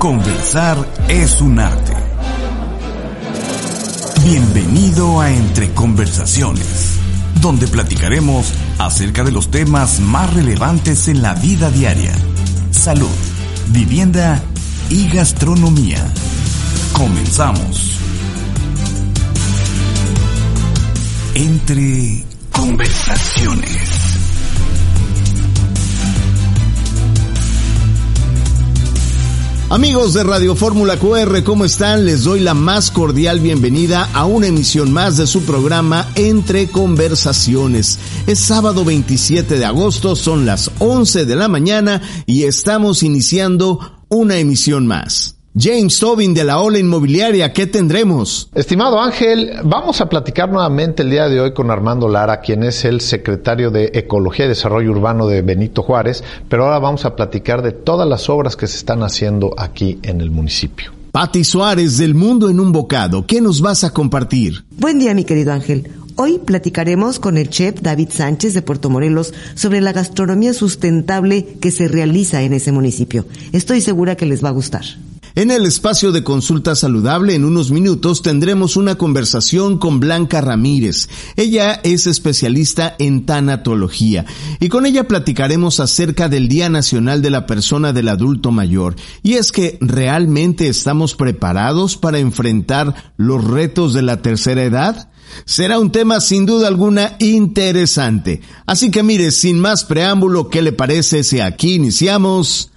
Conversar es un arte. Bienvenido a Entre Conversaciones, donde platicaremos acerca de los temas más relevantes en la vida diaria. Salud, vivienda y gastronomía. Comenzamos. Entre Conversaciones. Amigos de Radio Fórmula QR, ¿cómo están? Les doy la más cordial bienvenida a una emisión más de su programa Entre Conversaciones. Es sábado 27 de agosto, son las 11 de la mañana y estamos iniciando una emisión más. James Tobin de la Ola Inmobiliaria, ¿qué tendremos? Estimado Ángel, vamos a platicar nuevamente el día de hoy con Armando Lara, quien es el secretario de Ecología y Desarrollo Urbano de Benito Juárez, pero ahora vamos a platicar de todas las obras que se están haciendo aquí en el municipio. Pati Suárez del Mundo en un Bocado, ¿qué nos vas a compartir? Buen día, mi querido Ángel. Hoy platicaremos con el chef David Sánchez de Puerto Morelos sobre la gastronomía sustentable que se realiza en ese municipio. Estoy segura que les va a gustar. En el espacio de consulta saludable, en unos minutos tendremos una conversación con Blanca Ramírez. Ella es especialista en tanatología y con ella platicaremos acerca del Día Nacional de la Persona del Adulto Mayor. Y es que realmente estamos preparados para enfrentar los retos de la tercera edad. Será un tema sin duda alguna interesante. Así que mire, sin más preámbulo, ¿qué le parece si aquí iniciamos?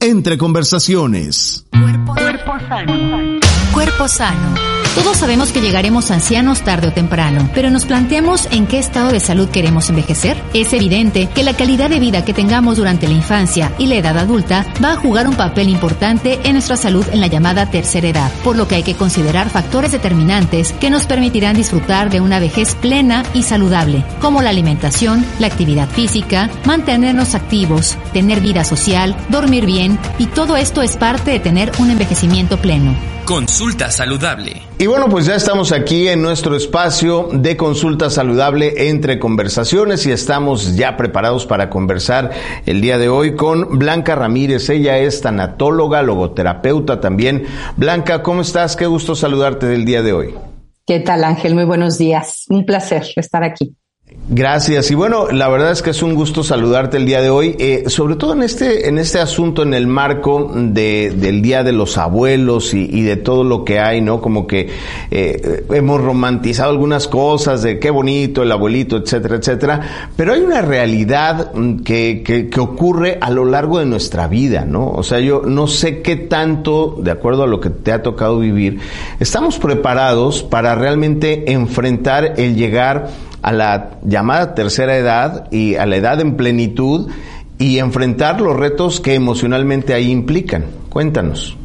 Entre conversaciones. Cuerpo, cuerpo sano. Cuerpo sano. Todos sabemos que llegaremos ancianos tarde o temprano, pero nos planteamos en qué estado de salud queremos envejecer. Es evidente que la calidad de vida que tengamos durante la infancia y la edad adulta va a jugar un papel importante en nuestra salud en la llamada tercera edad, por lo que hay que considerar factores determinantes que nos permitirán disfrutar de una vejez plena y saludable, como la alimentación, la actividad física, mantenernos activos, tener vida social, dormir bien, y todo esto es parte de tener un envejecimiento pleno. Consulta saludable. Y bueno, pues ya estamos aquí en nuestro espacio de consulta saludable entre conversaciones y estamos ya preparados para conversar el día de hoy con Blanca Ramírez. Ella es tanatóloga, logoterapeuta también. Blanca, ¿cómo estás? Qué gusto saludarte del día de hoy. ¿Qué tal, Ángel? Muy buenos días. Un placer estar aquí. Gracias. Y bueno, la verdad es que es un gusto saludarte el día de hoy, eh, sobre todo en este, en este asunto, en el marco de, del Día de los Abuelos y, y, de todo lo que hay, ¿no? Como que eh, hemos romantizado algunas cosas de qué bonito el abuelito, etcétera, etcétera, pero hay una realidad que, que, que ocurre a lo largo de nuestra vida, ¿no? O sea, yo no sé qué tanto, de acuerdo a lo que te ha tocado vivir, estamos preparados para realmente enfrentar el llegar a la llamada tercera edad y a la edad en plenitud y enfrentar los retos que emocionalmente ahí implican. Cuéntanos.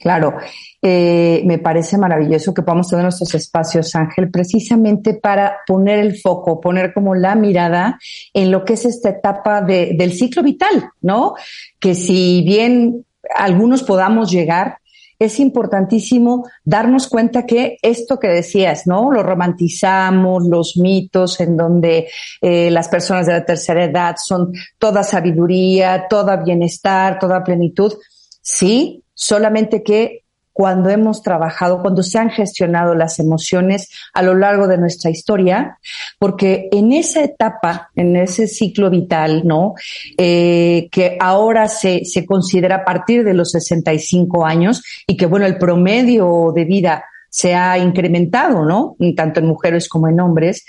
Claro, eh, me parece maravilloso que podamos tener nuestros espacios, Ángel, precisamente para poner el foco, poner como la mirada en lo que es esta etapa de, del ciclo vital, ¿no? Que si bien algunos podamos llegar, es importantísimo darnos cuenta que esto que decías, ¿no? Lo romantizamos, los mitos en donde eh, las personas de la tercera edad son toda sabiduría, toda bienestar, toda plenitud. Sí, solamente que cuando hemos trabajado, cuando se han gestionado las emociones a lo largo de nuestra historia, porque en esa etapa, en ese ciclo vital, ¿no? Eh, que ahora se, se considera a partir de los 65 años y que, bueno, el promedio de vida se ha incrementado, ¿no? Tanto en mujeres como en hombres.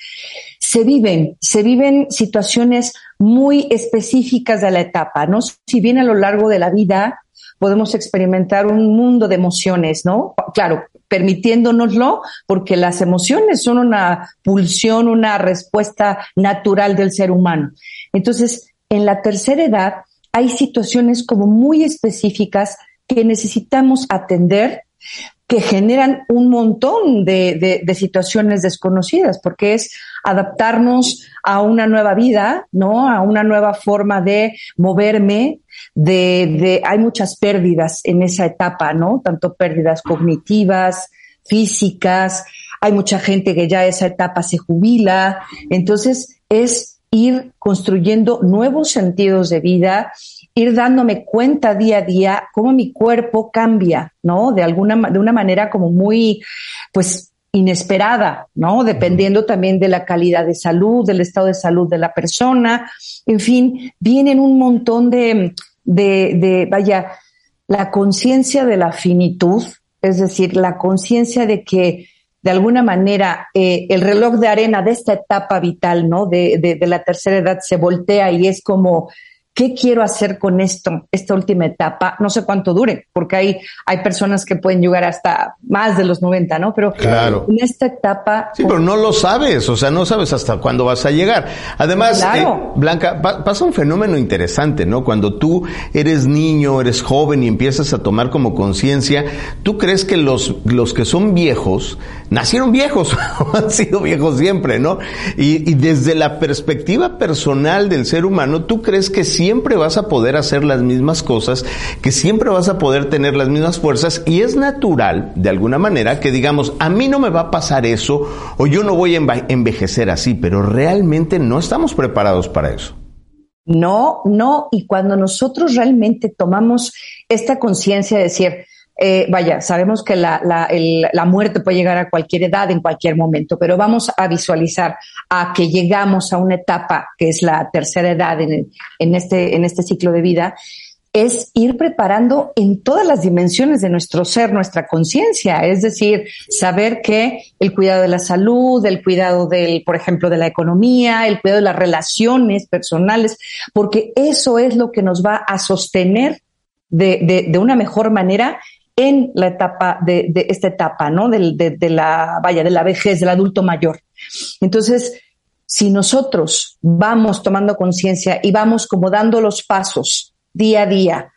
Se viven, se viven situaciones muy específicas de la etapa, ¿no? Si bien a lo largo de la vida podemos experimentar un mundo de emociones, ¿no? Claro, permitiéndonoslo, porque las emociones son una pulsión, una respuesta natural del ser humano. Entonces, en la tercera edad, hay situaciones como muy específicas que necesitamos atender que generan un montón de, de, situaciones desconocidas, porque es adaptarnos a una nueva vida, ¿no? A una nueva forma de moverme, de, de, hay muchas pérdidas en esa etapa, ¿no? Tanto pérdidas cognitivas, físicas, hay mucha gente que ya esa etapa se jubila, entonces es ir construyendo nuevos sentidos de vida, ir dándome cuenta día a día cómo mi cuerpo cambia, ¿no? De alguna, de una manera como muy, pues, inesperada, ¿no? Dependiendo también de la calidad de salud, del estado de salud de la persona. En fin, vienen un montón de, de, de vaya, la conciencia de la finitud, es decir, la conciencia de que de alguna manera eh, el reloj de arena de esta etapa vital, ¿no? De, de, de la tercera edad se voltea y es como ¿qué quiero hacer con esto, esta última etapa? No sé cuánto dure, porque hay, hay personas que pueden llegar hasta más de los 90, ¿no? Pero claro. en esta etapa... Sí, pero no lo sabes, o sea, no sabes hasta cuándo vas a llegar. Además, eh, Blanca, pasa un fenómeno interesante, ¿no? Cuando tú eres niño, eres joven y empiezas a tomar como conciencia, tú crees que los, los que son viejos, nacieron viejos, han sido viejos siempre, ¿no? Y, y desde la perspectiva personal del ser humano, tú crees que sí siempre vas a poder hacer las mismas cosas, que siempre vas a poder tener las mismas fuerzas y es natural, de alguna manera, que digamos, a mí no me va a pasar eso o yo no voy a envejecer así, pero realmente no estamos preparados para eso. No, no, y cuando nosotros realmente tomamos esta conciencia de decir, eh, vaya, sabemos que la, la, la, muerte puede llegar a cualquier edad, en cualquier momento, pero vamos a visualizar a que llegamos a una etapa que es la tercera edad en, en, este, en este ciclo de vida, es ir preparando en todas las dimensiones de nuestro ser, nuestra conciencia, es decir, saber que el cuidado de la salud, el cuidado del, por ejemplo, de la economía, el cuidado de las relaciones personales, porque eso es lo que nos va a sostener de, de una mejor manera en la etapa de, esta etapa, ¿no? De, de, la, vaya, de la vejez, del adulto mayor. Entonces, si nosotros vamos tomando conciencia y vamos como dando los pasos día a día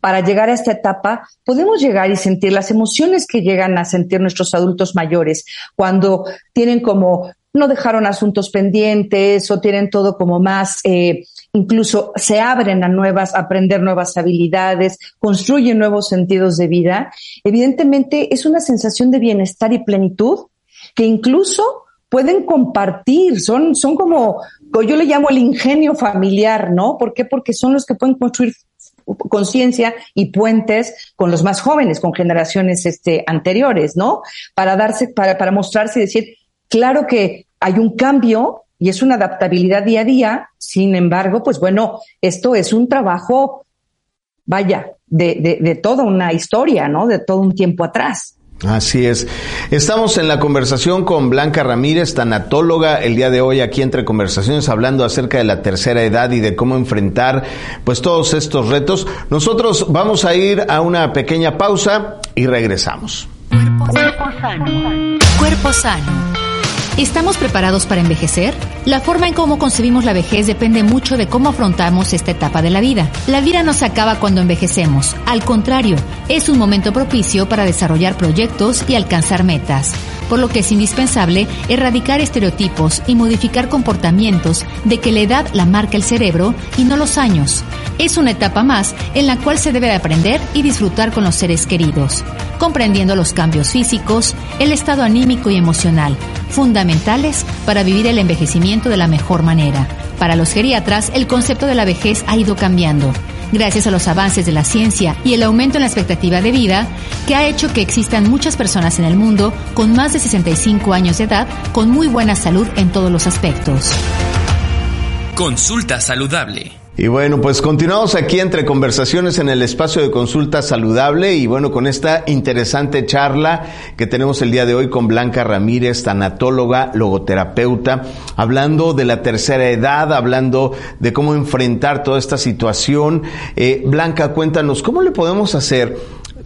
para llegar a esta etapa, podemos llegar y sentir las emociones que llegan a sentir nuestros adultos mayores cuando tienen como no dejaron asuntos pendientes o tienen todo como más eh, incluso se abren a nuevas, aprender nuevas habilidades, construyen nuevos sentidos de vida, evidentemente es una sensación de bienestar y plenitud que incluso pueden compartir, son, son como, yo le llamo el ingenio familiar, ¿no? ¿Por qué? Porque son los que pueden construir conciencia y puentes con los más jóvenes, con generaciones este, anteriores, ¿no? Para darse, para, para mostrarse y decir, claro que hay un cambio, y es una adaptabilidad día a día. Sin embargo, pues bueno, esto es un trabajo, vaya, de, de, de toda una historia, ¿no? De todo un tiempo atrás. Así es. Estamos en la conversación con Blanca Ramírez, tanatóloga, el día de hoy aquí entre conversaciones hablando acerca de la tercera edad y de cómo enfrentar pues todos estos retos. Nosotros vamos a ir a una pequeña pausa y regresamos. Cuerpo sano. Cuerpo sano ¿Estamos preparados para envejecer? La forma en cómo concebimos la vejez depende mucho de cómo afrontamos esta etapa de la vida. La vida no se acaba cuando envejecemos. Al contrario, es un momento propicio para desarrollar proyectos y alcanzar metas. Por lo que es indispensable erradicar estereotipos y modificar comportamientos de que la edad la marca el cerebro y no los años. Es una etapa más en la cual se debe de aprender y disfrutar con los seres queridos, comprendiendo los cambios físicos, el estado anímico y emocional, fundamentales para vivir el envejecimiento de la mejor manera. Para los geriatras, el concepto de la vejez ha ido cambiando, gracias a los avances de la ciencia y el aumento en la expectativa de vida, que ha hecho que existan muchas personas en el mundo con más de 65 años de edad con muy buena salud en todos los aspectos. Consulta saludable. Y bueno, pues continuamos aquí entre conversaciones en el espacio de consulta saludable y bueno, con esta interesante charla que tenemos el día de hoy con Blanca Ramírez, tanatóloga, logoterapeuta, hablando de la tercera edad, hablando de cómo enfrentar toda esta situación. Eh, Blanca, cuéntanos, ¿cómo le podemos hacer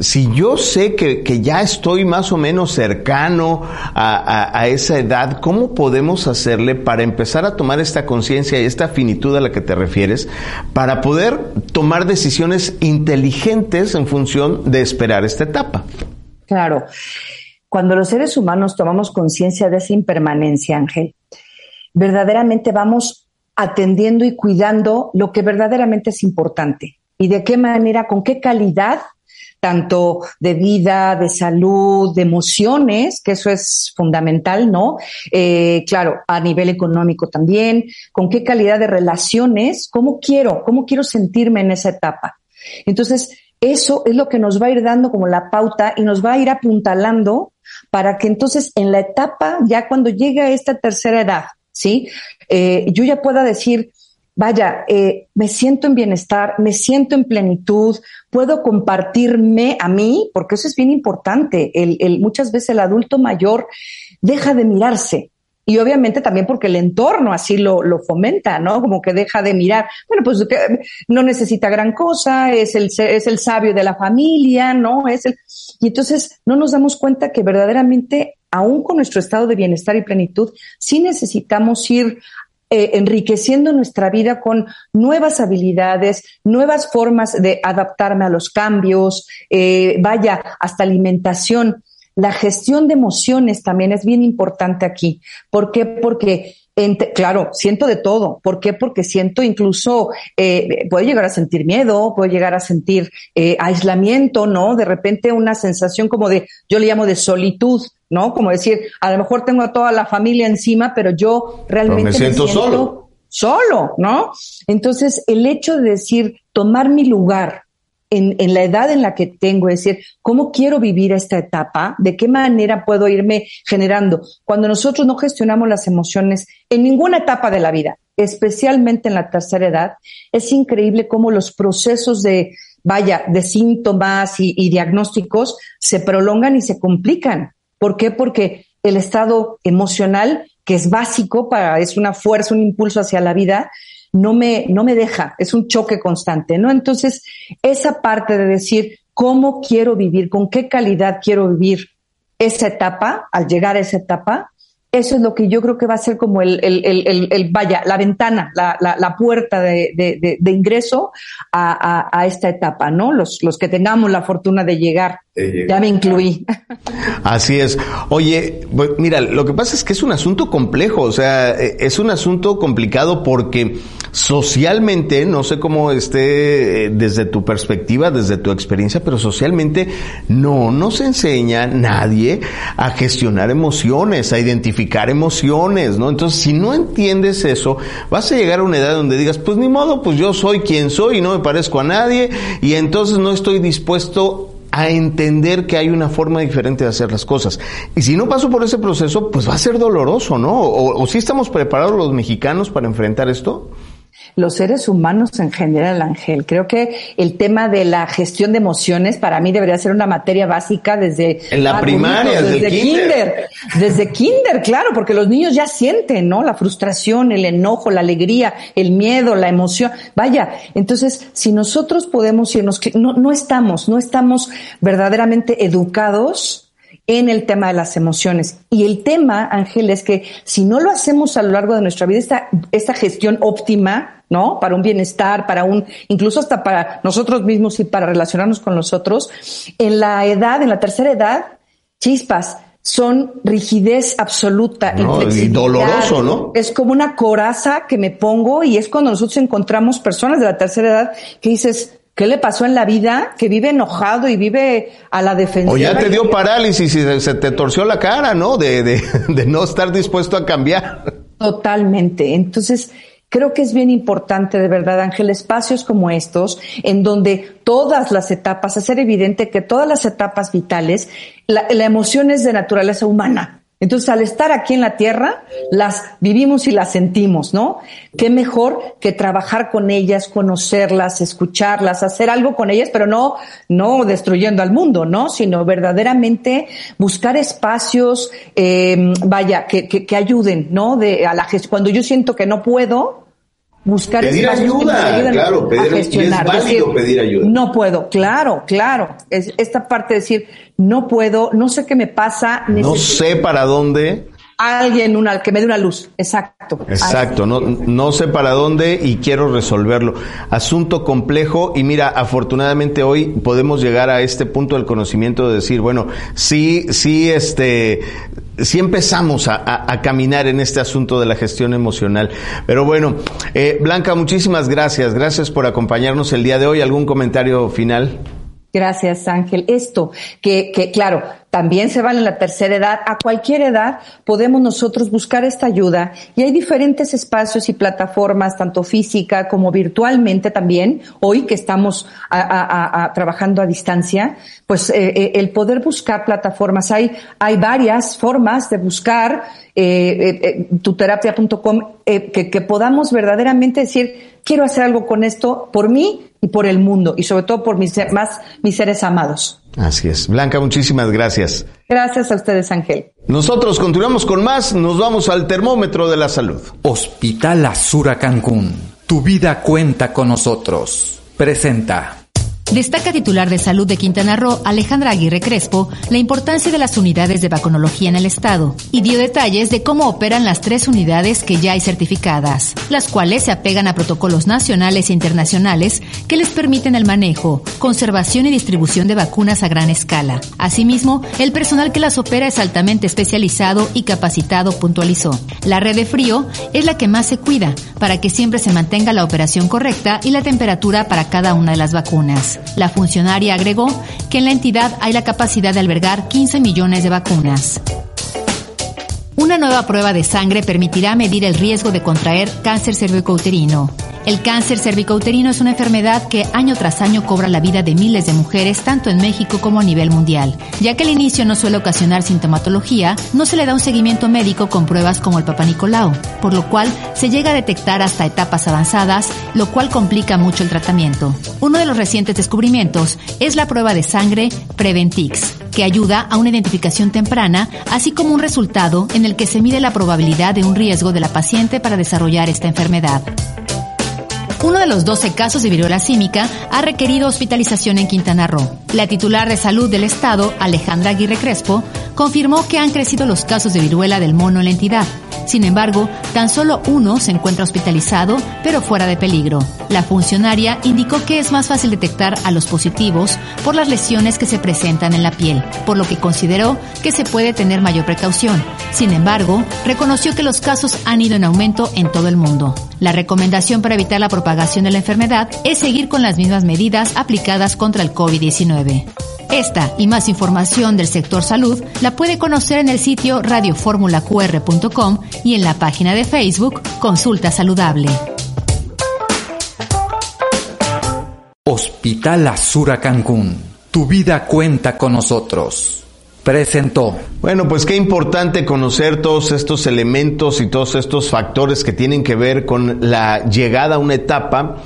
si yo sé que, ya estoy más o menos cercano a, esa edad, ¿cómo podemos hacerle para empezar a tomar esta conciencia y esta finitud a la que te refieres, para poder tomar decisiones inteligentes en función de esperar esta etapa? Claro. Cuando los seres humanos tomamos conciencia de esa impermanencia, Ángel, verdaderamente vamos atendiendo y cuidando lo que verdaderamente es importante y de qué manera, con qué calidad tanto de vida, de salud, de emociones, que eso es fundamental, ¿no? Eh, claro, a nivel económico también, con qué calidad de relaciones, cómo quiero, cómo quiero sentirme en esa etapa. Entonces, eso es lo que nos va a ir dando como la pauta y nos va a ir apuntalando para que entonces en la etapa, ya cuando llegue a esta tercera edad, ¿sí? Eh, yo ya pueda decir, vaya, eh, me siento en bienestar, me siento en plenitud, puedo compartirme a mí, porque eso es bien importante. El, el, muchas veces el adulto mayor deja de mirarse. Y obviamente también porque el entorno así lo, lo fomenta, ¿no? Como que deja de mirar. Bueno, pues no necesita gran cosa, es el, es el sabio de la familia, ¿no? Es el, y entonces no nos damos cuenta que verdaderamente aún con nuestro estado de bienestar y plenitud, sí necesitamos ir eh, enriqueciendo nuestra vida con nuevas habilidades, nuevas formas de adaptarme a los cambios, eh, vaya, hasta alimentación. La gestión de emociones también es bien importante aquí. ¿Por qué? Porque claro, siento de todo. ¿Por qué? Porque siento incluso, eh, puedo llegar a sentir miedo, puedo llegar a sentir eh, aislamiento, ¿no? De repente una sensación como de, yo le llamo de solitud, ¿no? Como decir, a lo mejor tengo a toda la familia encima, pero yo realmente me siento, solo. Solo, ¿no? Entonces, el hecho de decir, tomar mi lugar, en, la edad en la que tengo, es decir, ¿cómo quiero vivir esta etapa? ¿De qué manera puedo irme generando? Cuando nosotros no gestionamos las emociones en ninguna etapa de la vida, especialmente en la tercera edad, es increíble cómo los procesos de, vaya, de síntomas y, y diagnósticos se prolongan y se complican. ¿Por qué? Porque el estado emocional, que es básico para, es una fuerza, un impulso hacia la vida, no me, no me deja, es un choque constante, ¿no? Entonces, esa parte de decir cómo quiero vivir, con qué calidad quiero vivir esa etapa, al llegar a esa etapa, eso es lo que yo creo que va a ser como el, el, el, el vaya, la ventana, la, la, la puerta de, de, de, ingreso a, a, a, esta etapa, ¿no? Los, los que tengamos la fortuna de llegar. Ya me incluí. Así es. Oye, mira, lo que pasa es que es un asunto complejo, o sea, e, es un asunto complicado porque socialmente, no sé cómo esté eh, desde tu perspectiva, desde tu experiencia, pero socialmente no nos enseña nadie a gestionar emociones, a identificar emociones, ¿no? Entonces, si no entiendes eso, vas a llegar a una edad donde digas, pues ni modo, pues yo soy quien soy y no me parezco a nadie y entonces no estoy dispuesto a entender que hay una forma diferente de hacer las cosas. Y si no paso por ese proceso, pues va a ser doloroso, ¿no? O, o si estamos preparados los mexicanos para enfrentar esto los seres humanos en general, Ángel. Creo que el tema de la gestión de emociones para mí debería ser una materia básica desde... En la primaria, desde, kinder. Desde kinder, claro, porque los niños ya sienten, ¿no? La frustración, el enojo, la alegría, el miedo, la emoción. Vaya, entonces, si nosotros podemos irnos, no, no estamos, no estamos verdaderamente educados en el tema de las emociones. Y el tema, Ángel, es que si no lo hacemos a lo largo de nuestra vida, esta, esta gestión óptima, ¿no? Para un bienestar, para un, incluso hasta para nosotros mismos y para relacionarnos con los otros, en la edad, en la tercera edad, chispas, son rigidez absoluta y doloroso, ¿no? Es como una coraza que me pongo y es cuando nosotros encontramos personas de la tercera edad que dices, ¿Qué le pasó en la vida? Que vive enojado y vive a la defensiva. O ya te dio parálisis y se te torció la cara, ¿no? De, de, de no estar dispuesto a cambiar. Totalmente. Entonces, creo que es bien importante, de verdad, Ángel, espacios como estos, en donde todas las etapas, hacer evidente que todas las etapas vitales, la, la emoción es de naturaleza humana. Entonces, al estar aquí en la tierra, las vivimos y las sentimos, ¿no? Qué mejor que trabajar con ellas, conocerlas, escucharlas, hacer algo con ellas, pero no, no destruyendo al mundo, ¿no? Sino verdaderamente buscar espacios, eh, vaya, que, que, que, ayuden, ¿no? De, a la cuando yo siento que no puedo, buscar pedir ayuda, claro, pedir, a gestionar. es válido pedir ayuda. No puedo, claro, claro. Es esta parte de decir, no puedo, no sé qué me pasa. No sé para dónde alguien una, que me dé una luz. Exacto. Exacto. No, no sé para dónde y quiero resolverlo. Asunto complejo y mira, afortunadamente hoy podemos llegar a este punto del conocimiento de decir, bueno, sí, sí, este, sí empezamos a, a, caminar en este asunto de la gestión emocional. Pero bueno, eh, Blanca, muchísimas gracias. Gracias por acompañarnos el día de hoy. ¿Algún comentario final? Gracias, Ángel. Esto, que, que claro, también se vale en la tercera edad, a cualquier edad podemos nosotros buscar esta ayuda y hay diferentes espacios y plataformas, tanto física como virtualmente también, hoy que estamos a, trabajando a distancia, pues eh, eh, el poder buscar plataformas, hay, hay varias formas de buscar eh, tuterapia.com que, que podamos verdaderamente decir, quiero hacer algo con esto por mí y por el mundo y sobre todo por mis, más mis seres amados. Así es. Blanca, muchísimas gracias. Gracias a ustedes, Ángel. Nosotros continuamos con más, nos vamos al termómetro de la salud. Hospital Azura Cancún. Tu vida cuenta con nosotros. Presenta. Destaca titular de salud de Quintana Roo, Alejandra Aguirre Crespo, la importancia de las unidades de vacunología en el estado y dio detalles de cómo operan las tres unidades que ya hay certificadas, las cuales se apegan a protocolos nacionales e internacionales que les permiten el manejo, conservación y distribución de vacunas a gran escala. Asimismo, el personal que las opera es altamente especializado y capacitado, puntualizó. La red de frío es la que más se cuida para que siempre se mantenga la operación correcta y la temperatura para cada una de las vacunas. La funcionaria agregó que en la entidad hay la capacidad de albergar 15 millones de vacunas. Una nueva prueba de sangre permitirá medir el riesgo de contraer cáncer cervicouterino. El cáncer cervicouterino es una enfermedad que año tras año cobra la vida de miles de mujeres tanto en México como a nivel mundial. Ya que al inicio no suele ocasionar sintomatología, no se le da un seguimiento médico con pruebas como el Papa Nicolau, por lo cual se llega a detectar hasta etapas avanzadas, lo cual complica mucho el tratamiento. Uno de los recientes descubrimientos es la prueba de sangre Preventix, que ayuda a una identificación temprana, así como un resultado en el que se mide la probabilidad de un riesgo de la paciente para desarrollar esta enfermedad. Uno de los 12 casos de viruela símica ha requerido hospitalización en Quintana Roo. La titular de salud del estado, Alejandra Aguirre Crespo, confirmó que han crecido los casos de viruela del mono en la entidad. Sin embargo, tan solo uno se encuentra hospitalizado, pero fuera de peligro. La funcionaria indicó que es más fácil detectar a los positivos por las lesiones que se presentan en la piel, por lo que consideró que se puede tener mayor precaución. Sin embargo, reconoció que los casos han ido en aumento en todo el mundo. La recomendación para evitar la propagación de la enfermedad es seguir con las mismas medidas aplicadas contra el COVID-19. Esta y más información del sector salud la puede conocer en el sitio radioformulaqr.com y en la página de Facebook Consulta Saludable. Hospital Azura Cancún. Tu vida cuenta con nosotros presentó. Bueno, pues qué importante conocer todos estos elementos y todos estos factores que tienen que ver con la llegada a una etapa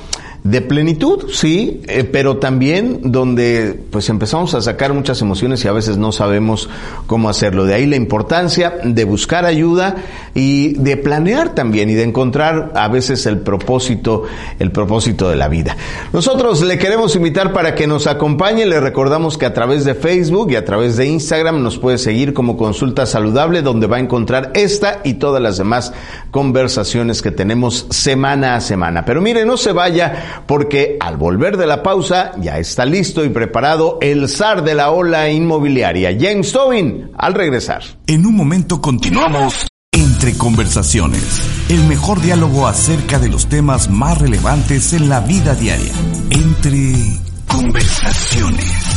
de plenitud, sí, eh, pero también donde pues empezamos a sacar muchas emociones y a veces no sabemos cómo hacerlo. De ahí la importancia de buscar ayuda y de planear también y de encontrar a veces el propósito, el propósito de la vida. Nosotros le queremos invitar para que nos acompañe, le recordamos que a través de Facebook y a través de Instagram nos puede seguir como Consulta Saludable donde va a encontrar esta y todas las demás conversaciones que tenemos semana a semana. Pero mire, no se vaya porque al volver de la pausa ya está listo y preparado el zar de la ola inmobiliaria, James Tobin, al regresar. En un momento continuamos. Entre conversaciones, el mejor diálogo acerca de los temas más relevantes en la vida diaria. Entre conversaciones.